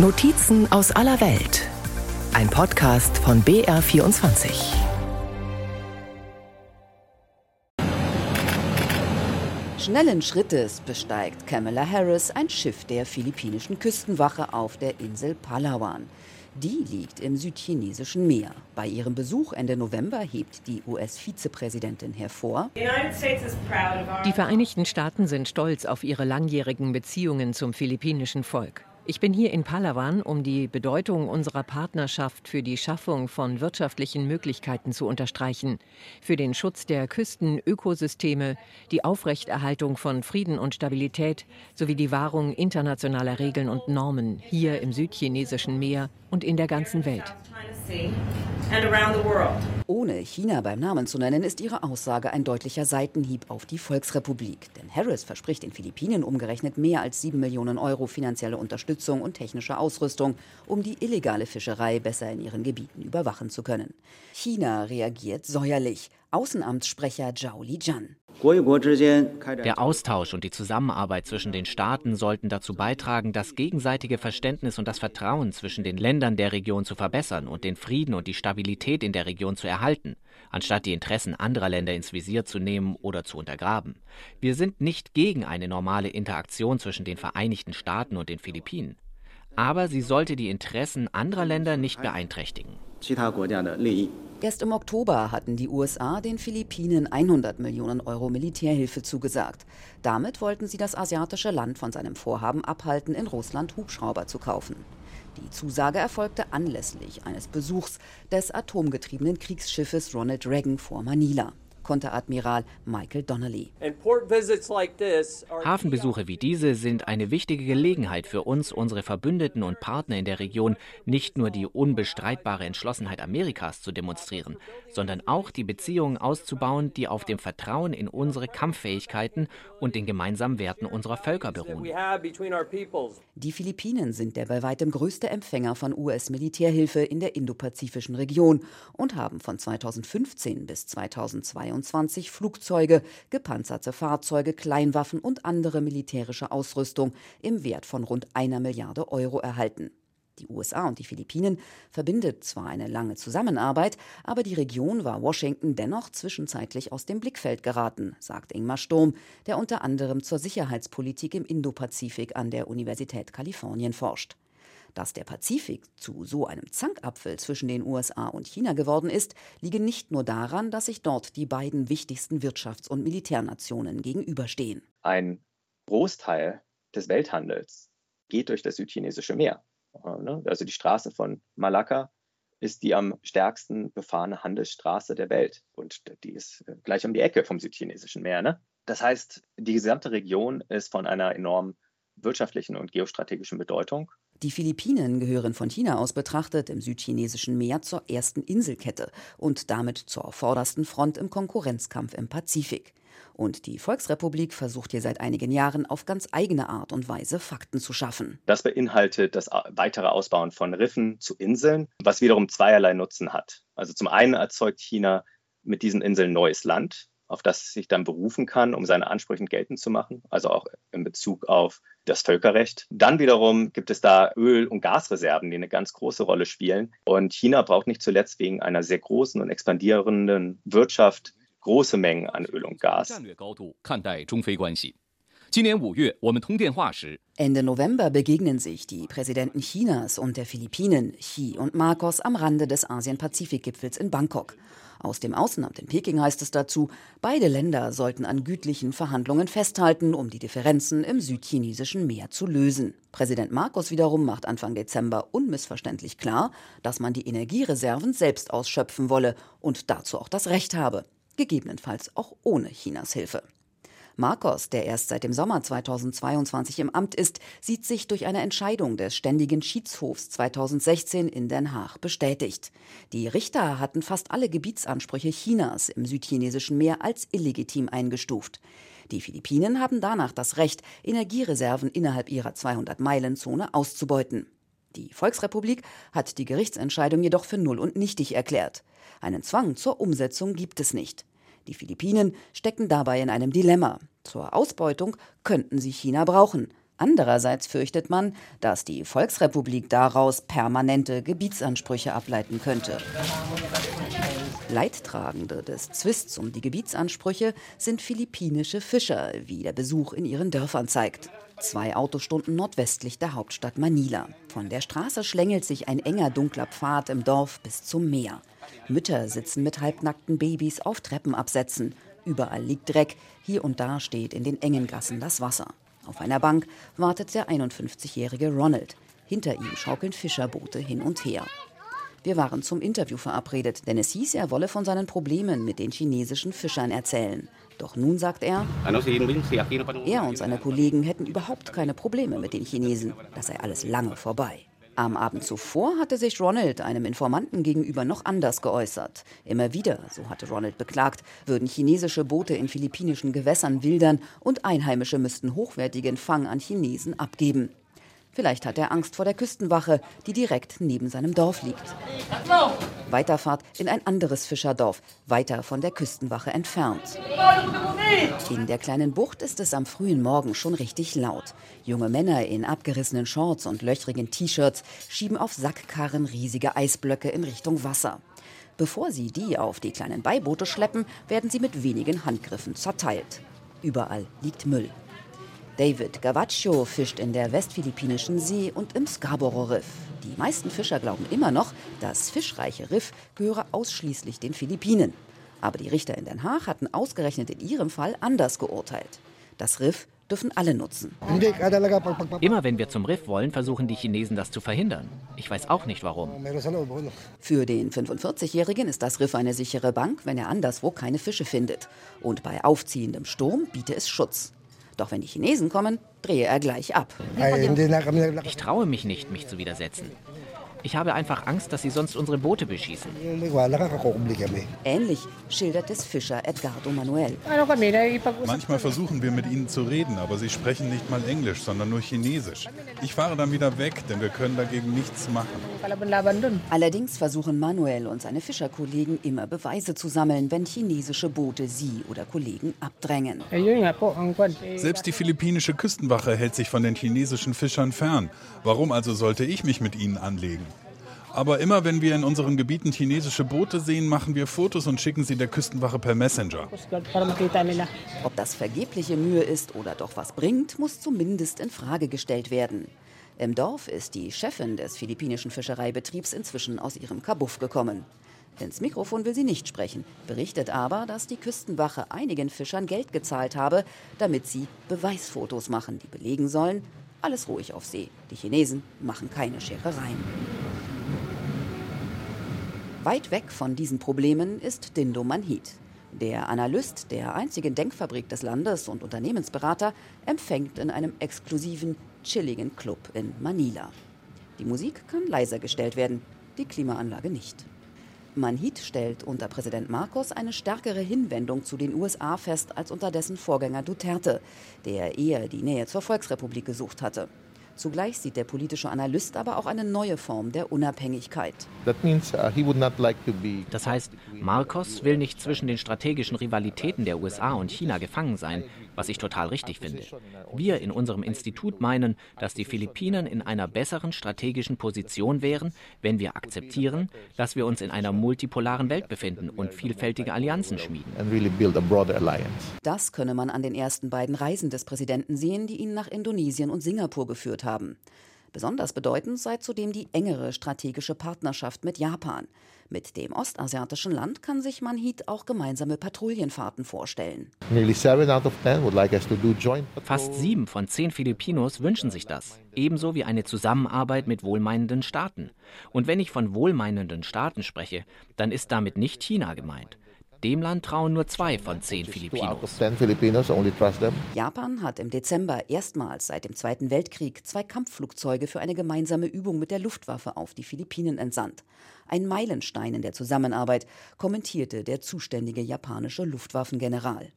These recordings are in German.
Notizen aus aller Welt. Ein Podcast von BR24. Schnellen Schrittes besteigt Kamala Harris ein Schiff der philippinischen Küstenwache auf der Insel Palawan. Die liegt im südchinesischen Meer. Bei ihrem Besuch Ende November hebt die US-Vizepräsidentin hervor, die Vereinigten Staaten sind stolz auf ihre langjährigen Beziehungen zum philippinischen Volk. Ich bin hier in Palawan, um die Bedeutung unserer Partnerschaft für die Schaffung von wirtschaftlichen Möglichkeiten zu unterstreichen, für den Schutz der Küstenökosysteme, die Aufrechterhaltung von Frieden und Stabilität sowie die Wahrung internationaler Regeln und Normen hier im südchinesischen Meer und in der ganzen Welt. Ohne China beim Namen zu nennen, ist ihre Aussage ein deutlicher Seitenhieb auf die Volksrepublik. Denn Harris verspricht den Philippinen umgerechnet mehr als 7 Millionen Euro finanzielle Unterstützung und technische Ausrüstung, um die illegale Fischerei besser in ihren Gebieten überwachen zu können. China reagiert säuerlich. Außenamtssprecher Zhao Lijian. Der Austausch und die Zusammenarbeit zwischen den Staaten sollten dazu beitragen, das gegenseitige Verständnis und das Vertrauen zwischen den Ländern der Region zu verbessern und den Frieden und die Stabilität in der Region zu erhalten, anstatt die Interessen anderer Länder ins Visier zu nehmen oder zu untergraben. Wir sind nicht gegen eine normale Interaktion zwischen den Vereinigten Staaten und den Philippinen. Aber sie sollte die Interessen anderer Länder nicht beeinträchtigen. Erst im Oktober hatten die USA den Philippinen 100 Millionen Euro Militärhilfe zugesagt. Damit wollten sie das asiatische Land von seinem Vorhaben abhalten, in Russland Hubschrauber zu kaufen. Die Zusage erfolgte anlässlich eines Besuchs des atomgetriebenen Kriegsschiffes Ronald Reagan vor Manila. Konteradmiral Michael Donnelly. Hafenbesuche wie diese sind eine wichtige Gelegenheit für uns, unsere Verbündeten und Partner in der Region nicht nur die unbestreitbare Entschlossenheit Amerikas zu demonstrieren, sondern auch die Beziehungen auszubauen, die auf dem Vertrauen in unsere Kampffähigkeiten und den gemeinsamen Werten unserer Völker beruhen. Die Philippinen sind der bei weitem größte Empfänger von US-Militärhilfe in der indopazifischen Region und haben von 2015 bis 2022 22 Flugzeuge, gepanzerte Fahrzeuge, Kleinwaffen und andere militärische Ausrüstung im Wert von rund einer Milliarde Euro erhalten. Die USA und die Philippinen verbindet zwar eine lange Zusammenarbeit, aber die Region war Washington dennoch zwischenzeitlich aus dem Blickfeld geraten, sagt Ingmar Sturm, der unter anderem zur Sicherheitspolitik im Indopazifik an der Universität Kalifornien forscht. Dass der Pazifik zu so einem Zankapfel zwischen den USA und China geworden ist, liege nicht nur daran, dass sich dort die beiden wichtigsten Wirtschafts- und Militärnationen gegenüberstehen. Ein Großteil des Welthandels geht durch das südchinesische Meer. Ne? Also die Straße von Malakka ist die am stärksten befahrene Handelsstraße der Welt. Und die ist äh, gleich um die Ecke vom südchinesischen Meer. Ne? Das heißt, die gesamte Region ist von einer enormen wirtschaftlichen und geostrategischen Bedeutung. Die Philippinen gehören von China aus betrachtet im südchinesischen Meer zur ersten Inselkette und damit zur vordersten Front im Konkurrenzkampf im Pazifik. Und die Volksrepublik versucht hier seit einigen Jahren auf ganz eigene Art und Weise Fakten zu schaffen. Das beinhaltet das weitere Ausbauen von Riffen zu Inseln, was wiederum zweierlei Nutzen hat. Also zum einen erzeugt China mit diesen Inseln neues Land, auf das es sich dann berufen kann, um seine Ansprüche geltend zu machen, also auch in Bezug auf das Völkerrecht. Dann wiederum gibt es da Öl- und Gasreserven, die eine ganz große Rolle spielen. Und China braucht nicht zuletzt wegen einer sehr großen und expandierenden Wirtschaft große Mengen an Öl und Gas. Ende November begegnen sich die Präsidenten Chinas und der Philippinen, Xi und Marcos, am Rande des Asien-Pazifik-Gipfels in Bangkok. Aus dem Außenamt in Peking heißt es dazu, beide Länder sollten an gütlichen Verhandlungen festhalten, um die Differenzen im südchinesischen Meer zu lösen. Präsident Marcos wiederum macht Anfang Dezember unmissverständlich klar, dass man die Energiereserven selbst ausschöpfen wolle und dazu auch das Recht habe, gegebenenfalls auch ohne Chinas Hilfe. Marcos, der erst seit dem Sommer 2022 im Amt ist, sieht sich durch eine Entscheidung des Ständigen Schiedshofs 2016 in Den Haag bestätigt. Die Richter hatten fast alle Gebietsansprüche Chinas im südchinesischen Meer als illegitim eingestuft. Die Philippinen haben danach das Recht, Energiereserven innerhalb ihrer 200-Meilen-Zone auszubeuten. Die Volksrepublik hat die Gerichtsentscheidung jedoch für null und nichtig erklärt. Einen Zwang zur Umsetzung gibt es nicht. Die Philippinen stecken dabei in einem Dilemma. Zur Ausbeutung könnten sie China brauchen. Andererseits fürchtet man, dass die Volksrepublik daraus permanente Gebietsansprüche ableiten könnte. Leidtragende des Zwists um die Gebietsansprüche sind philippinische Fischer, wie der Besuch in ihren Dörfern zeigt. Zwei Autostunden nordwestlich der Hauptstadt Manila. Von der Straße schlängelt sich ein enger dunkler Pfad im Dorf bis zum Meer. Mütter sitzen mit halbnackten Babys auf Treppenabsätzen. Überall liegt Dreck, hier und da steht in den engen Gassen das Wasser. Auf einer Bank wartet der 51-jährige Ronald. Hinter ihm schaukeln Fischerboote hin und her. Wir waren zum Interview verabredet, denn es hieß, er wolle von seinen Problemen mit den chinesischen Fischern erzählen. Doch nun sagt er, er und seine Kollegen hätten überhaupt keine Probleme mit den Chinesen. Das sei alles lange vorbei. Am Abend zuvor hatte sich Ronald einem Informanten gegenüber noch anders geäußert. Immer wieder, so hatte Ronald beklagt, würden chinesische Boote in philippinischen Gewässern wildern und Einheimische müssten hochwertigen Fang an Chinesen abgeben. Vielleicht hat er Angst vor der Küstenwache, die direkt neben seinem Dorf liegt. Weiterfahrt in ein anderes Fischerdorf, weiter von der Küstenwache entfernt. In der kleinen Bucht ist es am frühen Morgen schon richtig laut. Junge Männer in abgerissenen Shorts und löchrigen T-Shirts schieben auf Sackkarren riesige Eisblöcke in Richtung Wasser. Bevor sie die auf die kleinen Beiboote schleppen, werden sie mit wenigen Handgriffen zerteilt. Überall liegt Müll. David Gavaccio fischt in der westphilippinischen See und im Scarborough Riff. Die meisten Fischer glauben immer noch, das fischreiche Riff gehöre ausschließlich den Philippinen. Aber die Richter in Den Haag hatten ausgerechnet in ihrem Fall anders geurteilt. Das Riff dürfen alle nutzen. Immer wenn wir zum Riff wollen, versuchen die Chinesen das zu verhindern. Ich weiß auch nicht warum. Für den 45-Jährigen ist das Riff eine sichere Bank, wenn er anderswo keine Fische findet. Und bei aufziehendem Sturm biete es Schutz. Doch wenn die Chinesen kommen, drehe er gleich ab. Ich traue mich nicht, mich zu widersetzen. Ich habe einfach Angst, dass sie sonst unsere Boote beschießen. Ähnlich schildert es Fischer Edgardo Manuel. Manchmal versuchen wir mit ihnen zu reden, aber sie sprechen nicht mal Englisch, sondern nur Chinesisch. Ich fahre dann wieder weg, denn wir können dagegen nichts machen. Allerdings versuchen Manuel und seine Fischerkollegen immer Beweise zu sammeln, wenn chinesische Boote sie oder Kollegen abdrängen. Selbst die philippinische Küstenwache hält sich von den chinesischen Fischern fern. Warum also sollte ich mich mit ihnen anlegen? Aber immer wenn wir in unseren Gebieten chinesische Boote sehen, machen wir Fotos und schicken sie der Küstenwache per Messenger. Ob das vergebliche Mühe ist oder doch was bringt, muss zumindest in Frage gestellt werden. Im Dorf ist die Chefin des philippinischen Fischereibetriebs inzwischen aus ihrem Kabuff gekommen. Ins Mikrofon will sie nicht sprechen, berichtet aber, dass die Küstenwache einigen Fischern Geld gezahlt habe, damit sie Beweisfotos machen, die belegen sollen, alles ruhig auf See. Die Chinesen machen keine Scherereien. Weit weg von diesen Problemen ist Dindo Manhit. Der Analyst der einzigen Denkfabrik des Landes und Unternehmensberater empfängt in einem exklusiven, chilligen Club in Manila. Die Musik kann leiser gestellt werden, die Klimaanlage nicht. Manhit stellt unter Präsident Marcos eine stärkere Hinwendung zu den USA fest als unter dessen Vorgänger Duterte, der eher die Nähe zur Volksrepublik gesucht hatte. Zugleich sieht der politische Analyst aber auch eine neue Form der Unabhängigkeit. Uh, das heißt, Marcos will nicht zwischen den strategischen Rivalitäten der USA und China gefangen sein, was ich total richtig finde. Wir in unserem Institut meinen, dass die Philippinen in einer besseren strategischen Position wären, wenn wir akzeptieren, dass wir uns in einer multipolaren Welt befinden und vielfältige Allianzen schmieden. Das könne man an den ersten beiden Reisen des Präsidenten sehen, die ihn nach Indonesien und Singapur geführt haben. Besonders bedeutend sei zudem die engere strategische Partnerschaft mit Japan. Mit dem ostasiatischen Land kann sich Manhit auch gemeinsame Patrouillenfahrten vorstellen. Fast sieben von zehn Filipinos wünschen sich das, ebenso wie eine Zusammenarbeit mit wohlmeinenden Staaten. Und wenn ich von wohlmeinenden Staaten spreche, dann ist damit nicht China gemeint. Dem Land trauen nur zwei von zehn Filipinos. Japan hat im Dezember erstmals seit dem Zweiten Weltkrieg zwei Kampfflugzeuge für eine gemeinsame Übung mit der Luftwaffe auf die Philippinen entsandt. Ein Meilenstein in der Zusammenarbeit, kommentierte der zuständige japanische Luftwaffengeneral.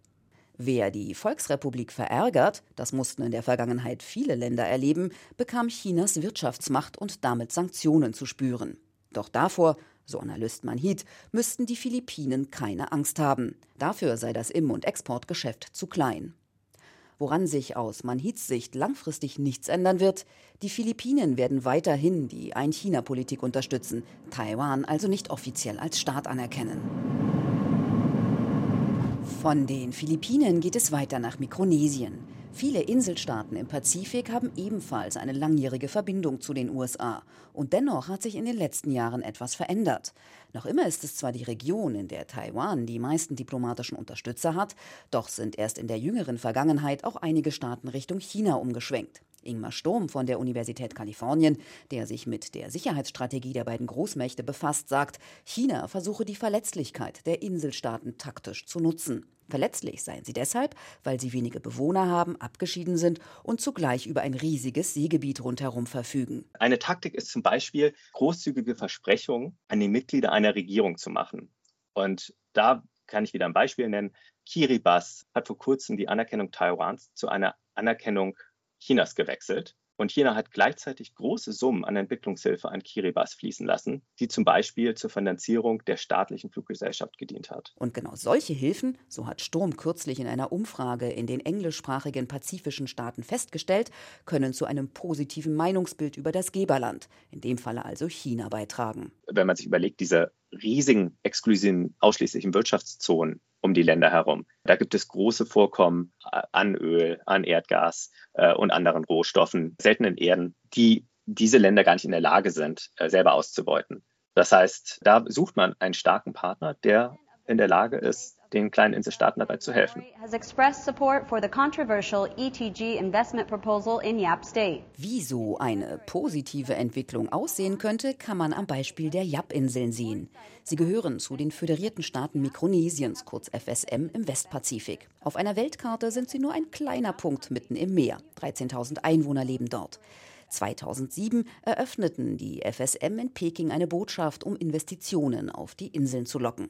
Wer die Volksrepublik verärgert, das mussten in der Vergangenheit viele Länder erleben, bekam Chinas Wirtschaftsmacht und damit Sanktionen zu spüren. Doch davor so Analyst Manhit, müssten die Philippinen keine Angst haben. Dafür sei das Im- und Exportgeschäft zu klein. Woran sich aus Manhits Sicht langfristig nichts ändern wird, die Philippinen werden weiterhin die Ein-China-Politik unterstützen, Taiwan also nicht offiziell als Staat anerkennen. Von den Philippinen geht es weiter nach Mikronesien. Viele Inselstaaten im Pazifik haben ebenfalls eine langjährige Verbindung zu den USA. Und dennoch hat sich in den letzten Jahren etwas verändert. Noch immer ist es zwar die Region, in der Taiwan die meisten diplomatischen Unterstützer hat, doch sind erst in der jüngeren Vergangenheit auch einige Staaten Richtung China umgeschwenkt. Ingmar Sturm von der Universität Kalifornien, der sich mit der Sicherheitsstrategie der beiden Großmächte befasst, sagt, China versuche die Verletzlichkeit der Inselstaaten taktisch zu nutzen. Verletzlich seien sie deshalb, weil sie wenige Bewohner haben, abgeschieden sind und zugleich über ein riesiges Seegebiet rundherum verfügen. Eine Taktik ist zum Beispiel, großzügige Versprechungen an die Mitglieder einer Regierung zu machen. Und da kann ich wieder ein Beispiel nennen. Kiribati hat vor kurzem die Anerkennung Taiwans zu einer Anerkennung Chinas gewechselt. Und China hat gleichzeitig große Summen an Entwicklungshilfe an Kiribati fließen lassen, die zum Beispiel zur Finanzierung der staatlichen Fluggesellschaft gedient hat. Und genau solche Hilfen, so hat Sturm kürzlich in einer Umfrage in den englischsprachigen pazifischen Staaten festgestellt, können zu einem positiven Meinungsbild über das Geberland, in dem Falle also China, beitragen. Wenn man sich überlegt, diese riesigen, exklusiven, ausschließlichen Wirtschaftszonen um die Länder herum. Da gibt es große Vorkommen an Öl, an Erdgas äh, und anderen Rohstoffen, seltenen Erden, die diese Länder gar nicht in der Lage sind, äh, selber auszubeuten. Das heißt, da sucht man einen starken Partner, der in der Lage ist, den kleinen Inselstaaten dabei zu helfen. E Wie so eine positive Entwicklung aussehen könnte, kann man am Beispiel der Yap-Inseln sehen. Sie gehören zu den föderierten Staaten Mikronesiens, kurz FSM, im Westpazifik. Auf einer Weltkarte sind sie nur ein kleiner Punkt mitten im Meer. 13.000 Einwohner leben dort. 2007 eröffneten die FSM in Peking eine Botschaft, um Investitionen auf die Inseln zu locken.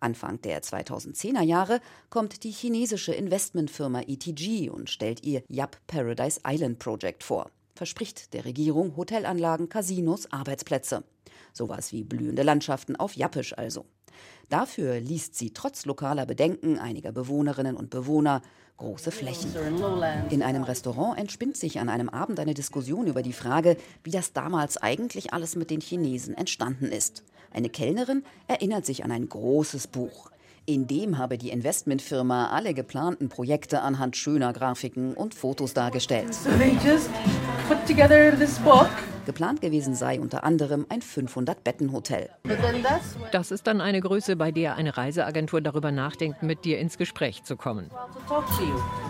Anfang der 2010er Jahre kommt die chinesische Investmentfirma ETG und stellt ihr Yap Paradise Island Project vor. Verspricht der Regierung Hotelanlagen, Casinos, Arbeitsplätze. Sowas wie blühende Landschaften auf Jappisch also. Dafür liest sie trotz lokaler Bedenken einiger Bewohnerinnen und Bewohner große Flächen. In einem Restaurant entspinnt sich an einem Abend eine Diskussion über die Frage, wie das damals eigentlich alles mit den Chinesen entstanden ist. Eine Kellnerin erinnert sich an ein großes Buch. In dem habe die Investmentfirma alle geplanten Projekte anhand schöner Grafiken und Fotos dargestellt. Geplant gewesen sei unter anderem ein 500-Betten-Hotel. Das ist dann eine Größe, bei der eine Reiseagentur darüber nachdenkt, mit dir ins Gespräch zu kommen.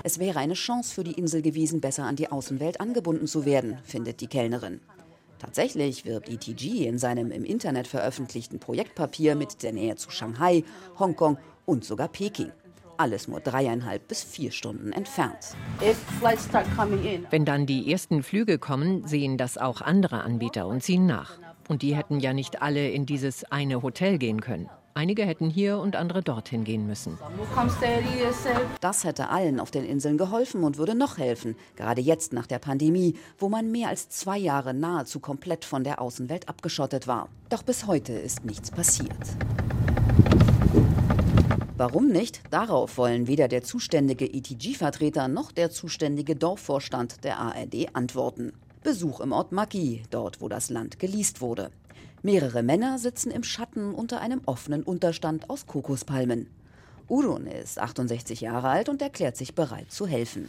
Es wäre eine Chance für die Insel gewesen, besser an die Außenwelt angebunden zu werden, findet die Kellnerin. Tatsächlich wirbt ETG in seinem im Internet veröffentlichten Projektpapier mit der Nähe zu Shanghai, Hongkong und sogar Peking. Alles nur dreieinhalb bis vier Stunden entfernt. Wenn dann die ersten Flüge kommen, sehen das auch andere Anbieter und ziehen nach. Und die hätten ja nicht alle in dieses eine Hotel gehen können. Einige hätten hier und andere dorthin gehen müssen. Das hätte allen auf den Inseln geholfen und würde noch helfen, gerade jetzt nach der Pandemie, wo man mehr als zwei Jahre nahezu komplett von der Außenwelt abgeschottet war. Doch bis heute ist nichts passiert. Warum nicht? Darauf wollen weder der zuständige ETG-Vertreter noch der zuständige Dorfvorstand der ARD antworten. Besuch im Ort Maki, dort wo das Land geleast wurde. Mehrere Männer sitzen im Schatten unter einem offenen Unterstand aus Kokospalmen. Urun ist 68 Jahre alt und erklärt sich bereit zu helfen.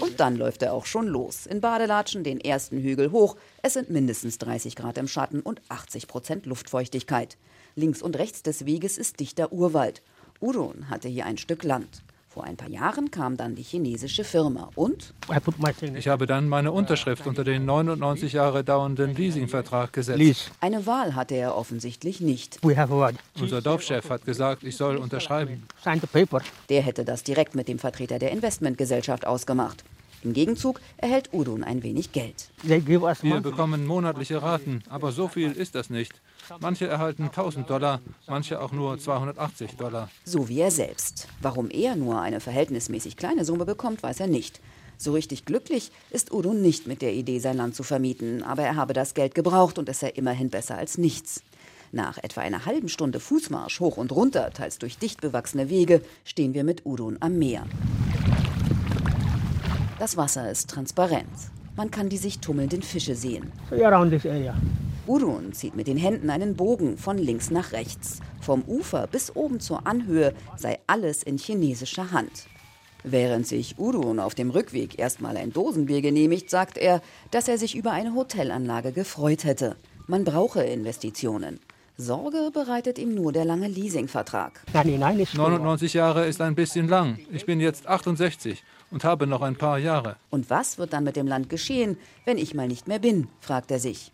Und dann läuft er auch schon los. In Badelatschen den ersten Hügel hoch. Es sind mindestens 30 Grad im Schatten und 80 Prozent Luftfeuchtigkeit. Links und rechts des Weges ist dichter Urwald. Urun hatte hier ein Stück Land. Vor ein paar Jahren kam dann die chinesische Firma und ich habe dann meine Unterschrift unter den 99 Jahre dauernden Leasingvertrag gesetzt. Eine Wahl hatte er offensichtlich nicht. Unser Dorfchef hat gesagt, ich soll unterschreiben. Der hätte das direkt mit dem Vertreter der Investmentgesellschaft ausgemacht. Im Gegenzug erhält Udun ein wenig Geld. Wir bekommen monatliche Raten, aber so viel ist das nicht. Manche erhalten 1000 Dollar, manche auch nur 280 Dollar. So wie er selbst. Warum er nur eine verhältnismäßig kleine Summe bekommt, weiß er nicht. So richtig glücklich ist Udo nicht mit der Idee, sein Land zu vermieten, aber er habe das Geld gebraucht und es sei immerhin besser als nichts. Nach etwa einer halben Stunde Fußmarsch hoch und runter, teils durch dicht bewachsene Wege, stehen wir mit Udon am Meer. Das Wasser ist transparent. Man kann die sich tummelnden Fische sehen. Urun zieht mit den Händen einen Bogen von links nach rechts. Vom Ufer bis oben zur Anhöhe sei alles in chinesischer Hand. Während sich Urun auf dem Rückweg erstmal ein Dosenbier genehmigt, sagt er, dass er sich über eine Hotelanlage gefreut hätte. Man brauche Investitionen. Sorge bereitet ihm nur der lange Leasingvertrag. 99 Jahre ist ein bisschen lang. Ich bin jetzt 68 und habe noch ein paar Jahre. Und was wird dann mit dem Land geschehen, wenn ich mal nicht mehr bin, fragt er sich.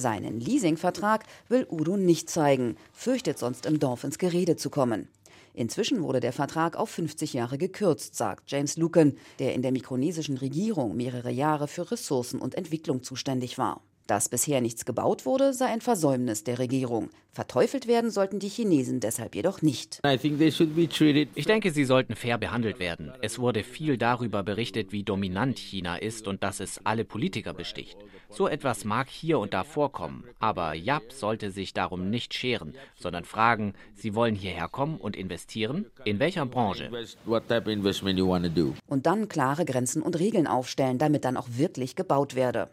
Seinen Leasingvertrag will Udo nicht zeigen, fürchtet sonst im Dorf ins Gerede zu kommen. Inzwischen wurde der Vertrag auf 50 Jahre gekürzt, sagt James Lucan, der in der mikronesischen Regierung mehrere Jahre für Ressourcen und Entwicklung zuständig war. Dass bisher nichts gebaut wurde, sei ein Versäumnis der Regierung. Verteufelt werden sollten die Chinesen deshalb jedoch nicht. Ich denke, sie sollten fair behandelt werden. Es wurde viel darüber berichtet, wie dominant China ist und dass es alle Politiker besticht. So etwas mag hier und da vorkommen, aber Yap sollte sich darum nicht scheren, sondern fragen, Sie wollen hierher kommen und investieren? In welcher Branche? Und dann klare Grenzen und Regeln aufstellen, damit dann auch wirklich gebaut werde.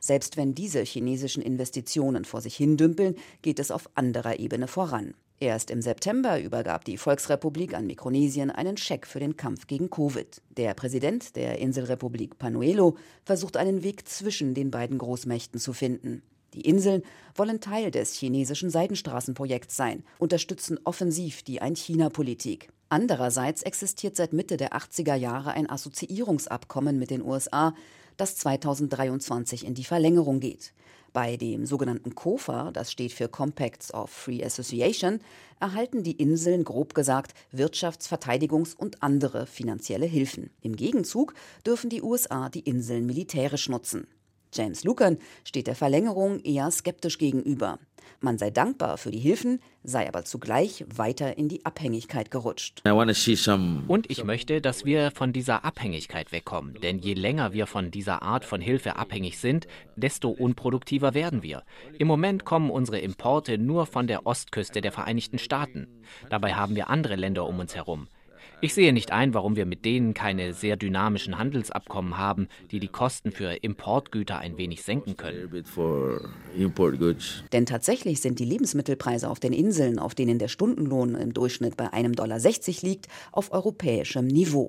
Selbst wenn diese chinesischen Investitionen vor sich hindümpeln, geht es auf anderer Ebene voran. Erst im September übergab die Volksrepublik an Mikronesien einen Scheck für den Kampf gegen Covid. Der Präsident der Inselrepublik Panuelo versucht einen Weg zwischen den beiden Großmächten zu finden. Die Inseln wollen Teil des chinesischen Seidenstraßenprojekts sein, unterstützen offensiv die Ein-China-Politik. Andererseits existiert seit Mitte der 80er Jahre ein Assoziierungsabkommen mit den USA, das 2023 in die Verlängerung geht. Bei dem sogenannten COFA, das steht für Compacts of Free Association, erhalten die Inseln grob gesagt Wirtschafts-, Verteidigungs- und andere finanzielle Hilfen. Im Gegenzug dürfen die USA die Inseln militärisch nutzen. James Lucan steht der Verlängerung eher skeptisch gegenüber. Man sei dankbar für die Hilfen, sei aber zugleich weiter in die Abhängigkeit gerutscht. Und ich möchte, dass wir von dieser Abhängigkeit wegkommen. Denn je länger wir von dieser Art von Hilfe abhängig sind, desto unproduktiver werden wir. Im Moment kommen unsere Importe nur von der Ostküste der Vereinigten Staaten. Dabei haben wir andere Länder um uns herum. Ich sehe nicht ein, warum wir mit denen keine sehr dynamischen Handelsabkommen haben, die die Kosten für Importgüter ein wenig senken können. Denn tatsächlich sind die Lebensmittelpreise auf den Inseln, auf denen der Stundenlohn im Durchschnitt bei einem Dollar 60 liegt, auf europäischem Niveau.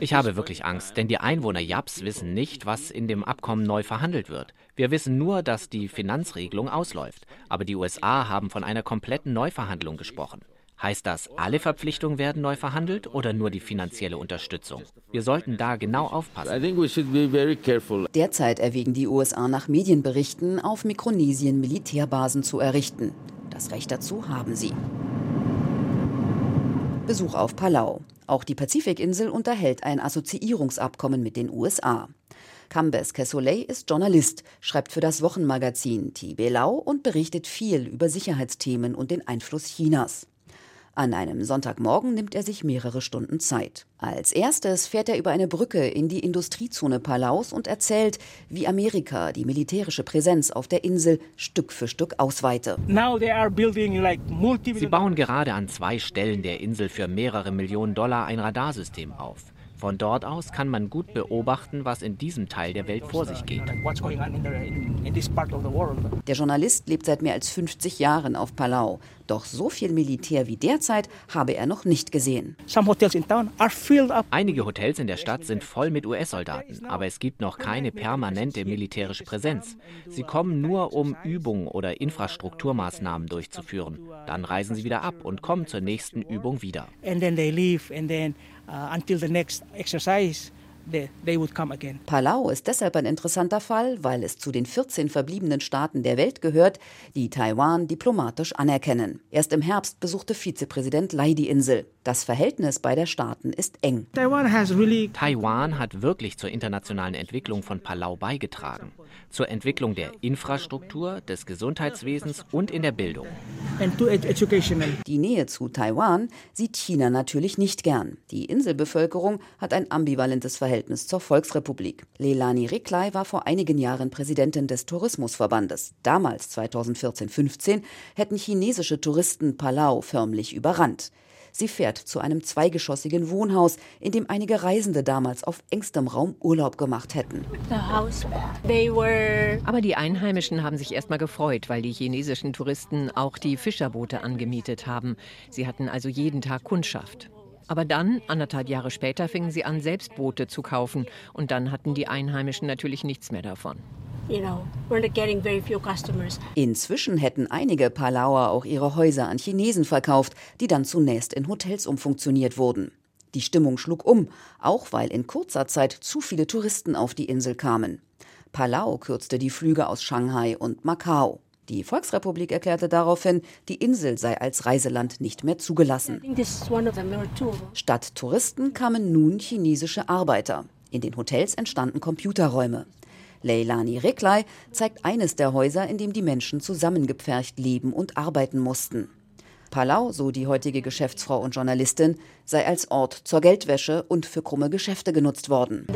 Ich habe wirklich Angst, denn die Einwohner Japs wissen nicht, was in dem Abkommen neu verhandelt wird. Wir wissen nur, dass die Finanzregelung ausläuft. Aber die USA haben von einer kompletten Neuverhandlung gesprochen. Heißt das, alle Verpflichtungen werden neu verhandelt oder nur die finanzielle Unterstützung? Wir sollten da genau aufpassen. Derzeit erwägen die USA nach Medienberichten, auf Mikronesien Militärbasen zu errichten. Das Recht dazu haben sie. Besuch auf Palau. Auch die Pazifikinsel unterhält ein Assoziierungsabkommen mit den USA. Cambes Kesoley ist Journalist, schreibt für das Wochenmagazin Tibelau und berichtet viel über Sicherheitsthemen und den Einfluss Chinas. An einem Sonntagmorgen nimmt er sich mehrere Stunden Zeit. Als erstes fährt er über eine Brücke in die Industriezone Palaus und erzählt, wie Amerika die militärische Präsenz auf der Insel Stück für Stück ausweite. Sie bauen gerade an zwei Stellen der Insel für mehrere Millionen Dollar ein Radarsystem auf. Von dort aus kann man gut beobachten, was in diesem Teil der Welt vor sich geht. Der Journalist lebt seit mehr als 50 Jahren auf Palau. Doch so viel Militär wie derzeit habe er noch nicht gesehen. Einige Hotels in der Stadt sind voll mit US-Soldaten, aber es gibt noch keine permanente militärische Präsenz. Sie kommen nur, um Übungen oder Infrastrukturmaßnahmen durchzuführen. Dann reisen sie wieder ab und kommen zur nächsten Übung wieder. And then they leave and then until the next exercise. Palau ist deshalb ein interessanter Fall, weil es zu den 14 verbliebenen Staaten der Welt gehört, die Taiwan diplomatisch anerkennen. Erst im Herbst besuchte Vizepräsident Lai die Insel. Das Verhältnis beider Staaten ist eng. Taiwan hat wirklich zur internationalen Entwicklung von Palau beigetragen. Zur Entwicklung der Infrastruktur, des Gesundheitswesens und in der Bildung. Die Nähe zu Taiwan sieht China natürlich nicht gern. Die Inselbevölkerung hat ein ambivalentes Verhältnis zur Volksrepublik. Leilani Riklai war vor einigen Jahren Präsidentin des Tourismusverbandes. Damals, 2014-15, hätten chinesische Touristen Palau förmlich überrannt. Sie fährt zu einem zweigeschossigen Wohnhaus, in dem einige Reisende damals auf engstem Raum Urlaub gemacht hätten. Aber die Einheimischen haben sich erstmal gefreut, weil die chinesischen Touristen auch die Fischerboote angemietet haben. Sie hatten also jeden Tag Kundschaft. Aber dann, anderthalb Jahre später, fingen sie an, selbst Boote zu kaufen. Und dann hatten die Einheimischen natürlich nichts mehr davon. Inzwischen hätten einige Palauer auch ihre Häuser an Chinesen verkauft, die dann zunächst in Hotels umfunktioniert wurden. Die Stimmung schlug um, auch weil in kurzer Zeit zu viele Touristen auf die Insel kamen. Palau kürzte die Flüge aus Shanghai und Macau. Die Volksrepublik erklärte daraufhin, die Insel sei als Reiseland nicht mehr zugelassen. Statt Touristen kamen nun chinesische Arbeiter. In den Hotels entstanden Computerräume. Leilani Reklai zeigt eines der Häuser, in dem die Menschen zusammengepfercht leben und arbeiten mussten. Palau, so die heutige Geschäftsfrau und Journalistin, sei als Ort zur Geldwäsche und für krumme Geschäfte genutzt worden.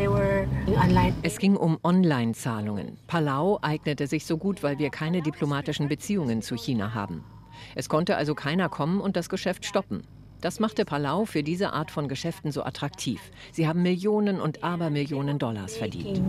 Es ging um Online-Zahlungen. Palau eignete sich so gut, weil wir keine diplomatischen Beziehungen zu China haben. Es konnte also keiner kommen und das Geschäft stoppen. Das machte Palau für diese Art von Geschäften so attraktiv. Sie haben Millionen und Abermillionen Dollars verdient.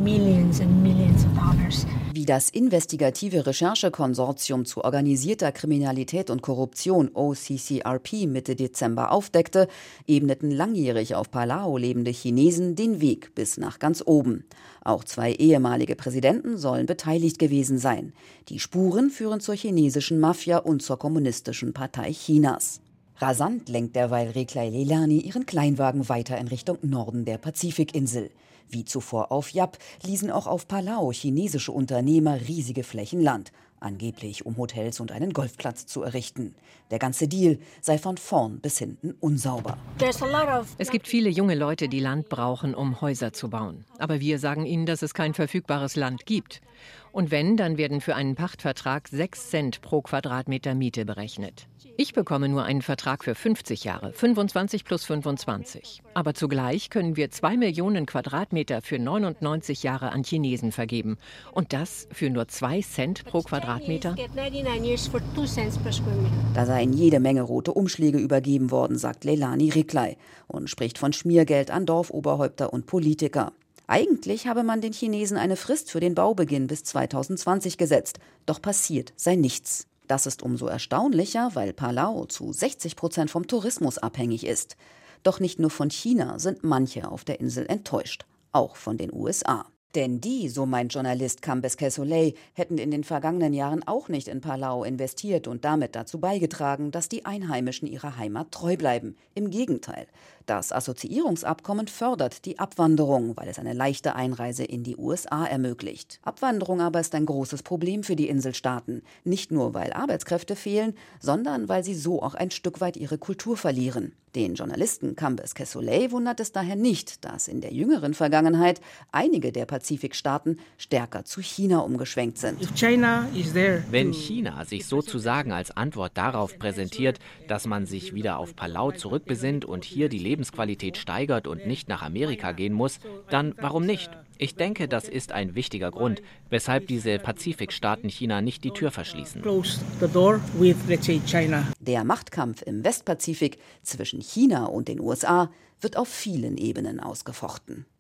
Wie das investigative Recherchekonsortium zu organisierter Kriminalität und Korruption OCCRP Mitte Dezember aufdeckte, ebneten langjährig auf Palau lebende Chinesen den Weg bis nach ganz oben. Auch zwei ehemalige Präsidenten sollen beteiligt gewesen sein. Die Spuren führen zur chinesischen Mafia und zur kommunistischen Partei Chinas. Rasant lenkt derweil Reklai Lelani ihren Kleinwagen weiter in Richtung Norden der Pazifikinsel. Wie zuvor auf Yap ließen auch auf Palau chinesische Unternehmer riesige Flächen Land, angeblich um Hotels und einen Golfplatz zu errichten. Der ganze Deal sei von vorn bis hinten unsauber. Es gibt viele junge Leute, die Land brauchen, um Häuser zu bauen. Aber wir sagen ihnen, dass es kein verfügbares Land gibt. Und wenn, dann werden für einen Pachtvertrag 6 Cent pro Quadratmeter Miete berechnet. Ich bekomme nur einen Vertrag für 50 Jahre, 25 plus 25. Aber zugleich können wir 2 Millionen Quadratmeter für 99 Jahre an Chinesen vergeben. Und das für nur 2 Cent pro Quadratmeter? Da seien jede Menge rote Umschläge übergeben worden, sagt Leilani Riklai und spricht von Schmiergeld an Dorfoberhäupter und Politiker. Eigentlich habe man den Chinesen eine Frist für den Baubeginn bis 2020 gesetzt, doch passiert sei nichts. Das ist umso erstaunlicher, weil Palau zu 60 Prozent vom Tourismus abhängig ist. Doch nicht nur von China sind manche auf der Insel enttäuscht, auch von den USA. Denn die, so meint Journalist Cambes Soleil, hätten in den vergangenen Jahren auch nicht in Palau investiert und damit dazu beigetragen, dass die Einheimischen ihrer Heimat treu bleiben. Im Gegenteil. Das Assoziierungsabkommen fördert die Abwanderung, weil es eine leichte Einreise in die USA ermöglicht. Abwanderung aber ist ein großes Problem für die Inselstaaten. Nicht nur, weil Arbeitskräfte fehlen, sondern weil sie so auch ein Stück weit ihre Kultur verlieren. Den Journalisten Cambes Kessolet wundert es daher nicht, dass in der jüngeren Vergangenheit einige der Pazifikstaaten stärker zu China umgeschwenkt sind. Wenn China sich sozusagen als Antwort darauf präsentiert, dass man sich wieder auf Palau zurückbesinnt und hier die Lebensqualität steigert und nicht nach Amerika gehen muss, dann warum nicht? Ich denke, das ist ein wichtiger Grund, weshalb diese Pazifikstaaten China nicht die Tür verschließen. Der Machtkampf im Westpazifik zwischen China und den USA wird auf vielen Ebenen ausgefochten.